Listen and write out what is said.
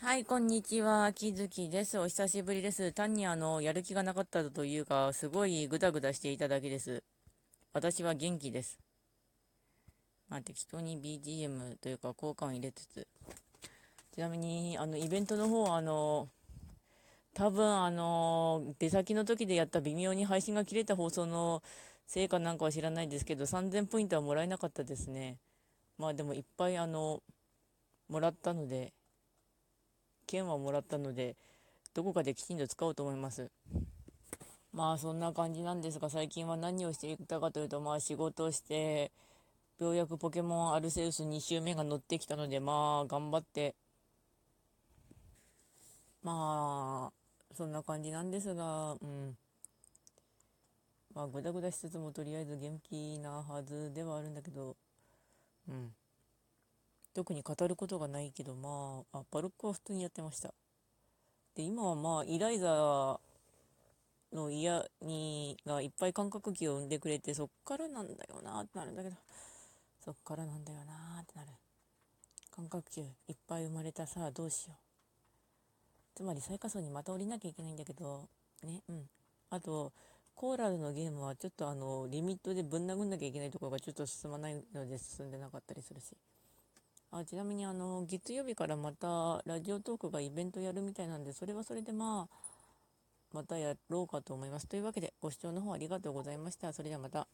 はい、こんにちは。きずきです。お久しぶりです。単にあの、やる気がなかったというか、すごいぐだぐだしていただけです。私は元気です。まあ、適当に BGM というか、効果音入れつつ。ちなみに、あの、イベントの方、あの、多分あの、出先の時でやった微妙に配信が切れた放送の成果なんかは知らないですけど、3000ポイントはもらえなかったですね。まあでもいっぱいあの、もらったので、券はもらったので、どこかできちんと使おうと思います。まあそんな感じなんですが、最近は何をしていたかというと、まあ仕事をして、ようやくポケモンアルセウス2周目が乗ってきたので、まあ頑張って、まあ、そんな感じなんですが、うん。まあ、ぐだぐだしつつもとりあえず元気なはずではあるんだけど、うん。特に語ることがないけど、まあ、あ、バルクは普通にやってました。で、今はまあ、イライザの嫌に、がいっぱい感覚器を生んでくれて、そっからなんだよなってなるんだけど、そっからなんだよなってなる。感覚球いっぱい生まれたさ、どうしよう。つまり最下層にまた降りなきゃいけないんだけど、ね、うん。あと、コーラルのゲームはちょっとあの、リミットでぶん殴んなきゃいけないところがちょっと進まないので進んでなかったりするし。あちなみにあの月曜日からまたラジオトークがイベントやるみたいなんでそれはそれでまあまたやろうかと思いますというわけでご視聴の方ありがとうございましたそれではまた。